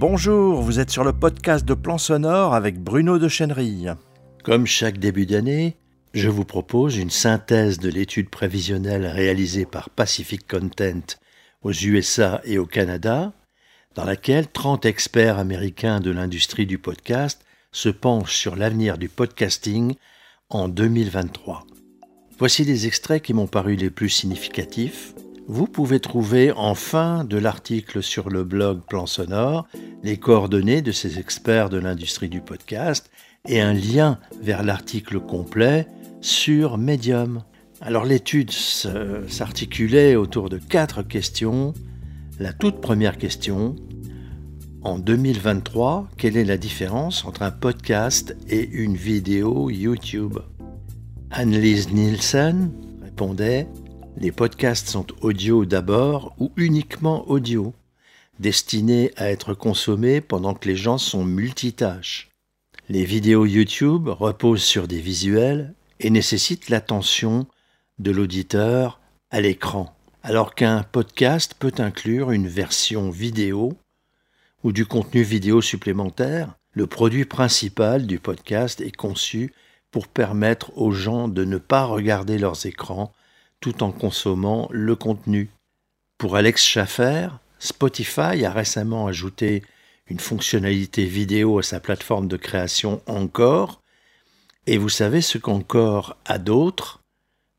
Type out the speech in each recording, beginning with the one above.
Bonjour, vous êtes sur le podcast de Plan Sonore avec Bruno de Chenerille. Comme chaque début d'année, je vous propose une synthèse de l'étude prévisionnelle réalisée par Pacific Content aux USA et au Canada, dans laquelle 30 experts américains de l'industrie du podcast se penchent sur l'avenir du podcasting en 2023. Voici les extraits qui m'ont paru les plus significatifs. Vous pouvez trouver en fin de l'article sur le blog Plan Sonore les coordonnées de ces experts de l'industrie du podcast et un lien vers l'article complet sur Medium. Alors l'étude s'articulait autour de quatre questions. La toute première question, en 2023, quelle est la différence entre un podcast et une vidéo YouTube? Annelise Nielsen répondait Les podcasts sont audio d'abord ou uniquement audio, destinés à être consommés pendant que les gens sont multitâches. Les vidéos YouTube reposent sur des visuels et nécessitent l'attention de l'auditeur à l'écran, alors qu'un podcast peut inclure une version vidéo ou du contenu vidéo supplémentaire, le produit principal du podcast est conçu pour permettre aux gens de ne pas regarder leurs écrans tout en consommant le contenu. Pour Alex Schaffer, Spotify a récemment ajouté une fonctionnalité vidéo à sa plateforme de création Encore, et vous savez ce qu'Encore a d'autre?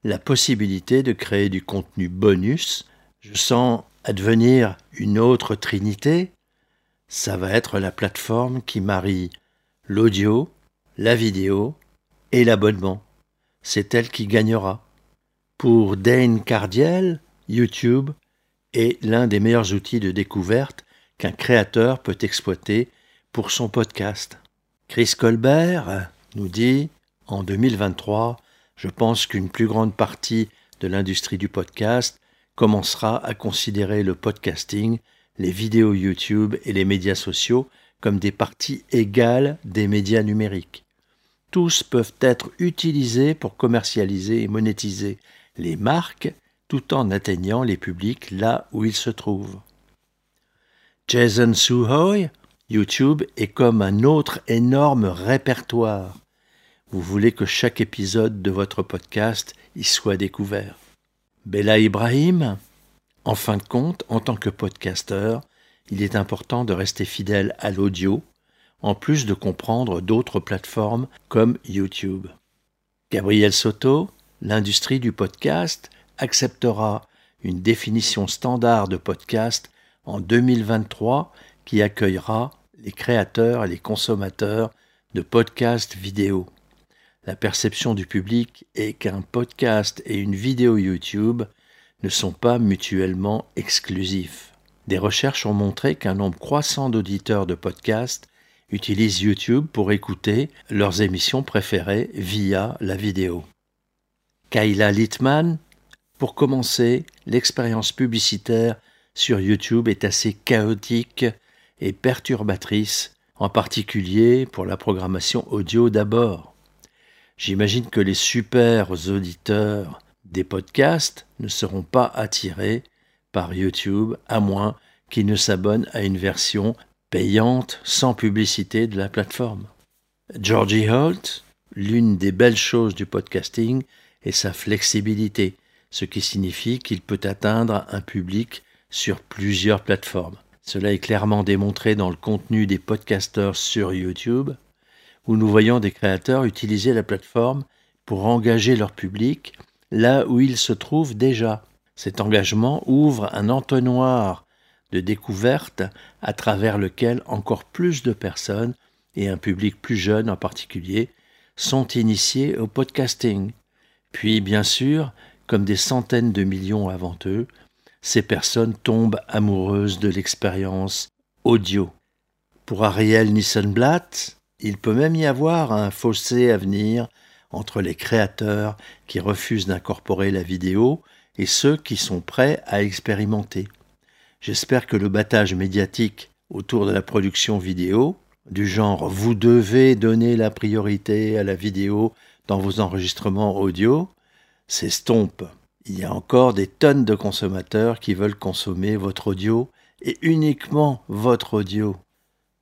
La possibilité de créer du contenu bonus. Je sens advenir une autre trinité, ça va être la plateforme qui marie l'audio, la vidéo et l'abonnement. C'est elle qui gagnera. Pour Dane Cardiel, YouTube est l'un des meilleurs outils de découverte qu'un créateur peut exploiter pour son podcast. Chris Colbert nous dit En 2023, je pense qu'une plus grande partie de l'industrie du podcast commencera à considérer le podcasting les vidéos YouTube et les médias sociaux comme des parties égales des médias numériques. Tous peuvent être utilisés pour commercialiser et monétiser les marques tout en atteignant les publics là où ils se trouvent. Jason Suhoy, YouTube est comme un autre énorme répertoire. Vous voulez que chaque épisode de votre podcast y soit découvert. Bella Ibrahim, en fin de compte, en tant que podcasteur, il est important de rester fidèle à l'audio, en plus de comprendre d'autres plateformes comme YouTube. Gabriel Soto, l'industrie du podcast, acceptera une définition standard de podcast en 2023 qui accueillera les créateurs et les consommateurs de podcasts vidéo. La perception du public est qu'un podcast et une vidéo YouTube ne sont pas mutuellement exclusifs. Des recherches ont montré qu'un nombre croissant d'auditeurs de podcasts utilisent YouTube pour écouter leurs émissions préférées via la vidéo. Kayla Littman, pour commencer, l'expérience publicitaire sur YouTube est assez chaotique et perturbatrice, en particulier pour la programmation audio d'abord. J'imagine que les super auditeurs des podcasts ne seront pas attirés par YouTube à moins qu'ils ne s'abonnent à une version payante sans publicité de la plateforme. Georgie Holt, l'une des belles choses du podcasting est sa flexibilité, ce qui signifie qu'il peut atteindre un public sur plusieurs plateformes. Cela est clairement démontré dans le contenu des podcasteurs sur YouTube, où nous voyons des créateurs utiliser la plateforme pour engager leur public là où il se trouve déjà. Cet engagement ouvre un entonnoir de découverte à travers lequel encore plus de personnes, et un public plus jeune en particulier, sont initiés au podcasting. Puis, bien sûr, comme des centaines de millions avant eux, ces personnes tombent amoureuses de l'expérience audio. Pour Ariel Nissenblatt, il peut même y avoir un fossé à venir entre les créateurs qui refusent d'incorporer la vidéo et ceux qui sont prêts à expérimenter. J'espère que le battage médiatique autour de la production vidéo, du genre vous devez donner la priorité à la vidéo dans vos enregistrements audio, s'estompe. Il y a encore des tonnes de consommateurs qui veulent consommer votre audio et uniquement votre audio.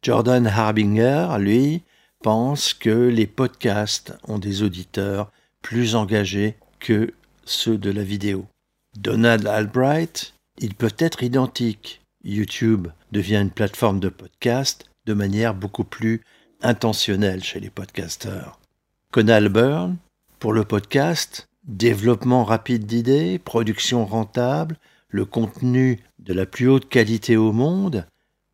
Jordan Harbinger, lui, pense que les podcasts ont des auditeurs plus engagés que ceux de la vidéo. Donald Albright, ils peuvent être identiques. YouTube devient une plateforme de podcast de manière beaucoup plus intentionnelle chez les podcasteurs. Conal Byrne, pour le podcast, développement rapide d'idées, production rentable, le contenu de la plus haute qualité au monde,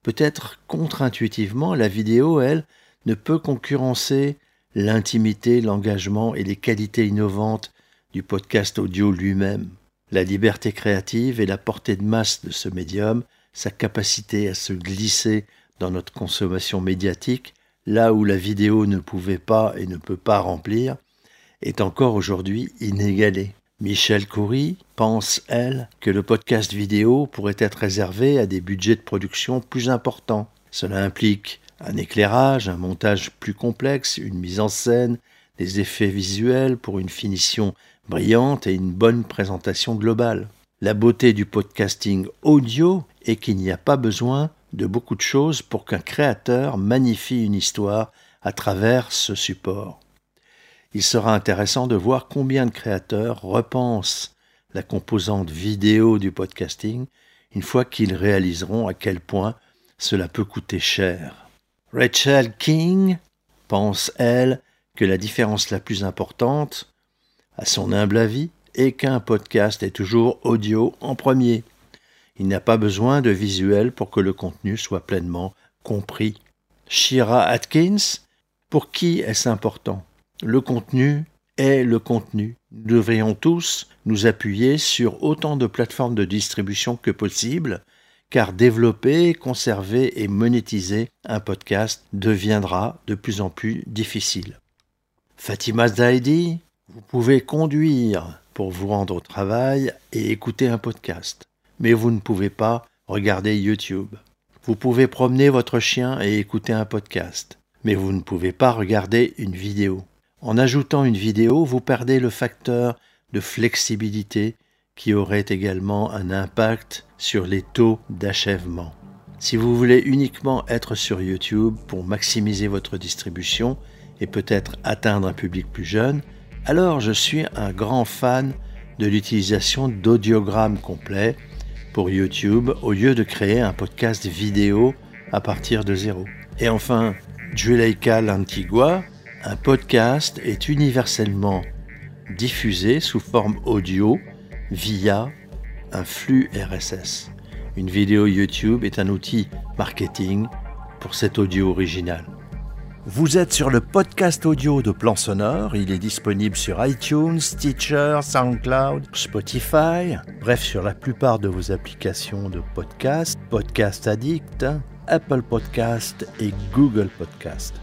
peut-être contre-intuitivement, la vidéo, elle, ne peut concurrencer l'intimité, l'engagement et les qualités innovantes du podcast audio lui-même. La liberté créative et la portée de masse de ce médium, sa capacité à se glisser dans notre consommation médiatique, là où la vidéo ne pouvait pas et ne peut pas remplir, est encore aujourd'hui inégalée. Michel Coury pense, elle, que le podcast vidéo pourrait être réservé à des budgets de production plus importants. Cela implique un éclairage, un montage plus complexe, une mise en scène, des effets visuels pour une finition brillante et une bonne présentation globale. La beauté du podcasting audio est qu'il n'y a pas besoin de beaucoup de choses pour qu'un créateur magnifie une histoire à travers ce support. Il sera intéressant de voir combien de créateurs repensent la composante vidéo du podcasting une fois qu'ils réaliseront à quel point cela peut coûter cher. Rachel King pense, elle, que la différence la plus importante, à son humble avis, est qu'un podcast est toujours audio en premier. Il n'y a pas besoin de visuel pour que le contenu soit pleinement compris. Shira Atkins, pour qui est-ce important? Le contenu est le contenu. Nous devrions tous nous appuyer sur autant de plateformes de distribution que possible, car développer, conserver et monétiser un podcast deviendra de plus en plus difficile. Fatima Zaidi, vous pouvez conduire pour vous rendre au travail et écouter un podcast mais vous ne pouvez pas regarder YouTube. Vous pouvez promener votre chien et écouter un podcast, mais vous ne pouvez pas regarder une vidéo. En ajoutant une vidéo, vous perdez le facteur de flexibilité qui aurait également un impact sur les taux d'achèvement. Si vous voulez uniquement être sur YouTube pour maximiser votre distribution et peut-être atteindre un public plus jeune, alors je suis un grand fan de l'utilisation d'audiogrammes complets pour YouTube au lieu de créer un podcast vidéo à partir de zéro. Et enfin, Juleika Lantigua, un podcast est universellement diffusé sous forme audio via un flux RSS. Une vidéo YouTube est un outil marketing pour cet audio original. Vous êtes sur le podcast audio de Plan Sonore. Il est disponible sur iTunes, Stitcher, SoundCloud, Spotify, bref, sur la plupart de vos applications de podcast, Podcast Addict, Apple Podcast et Google Podcast.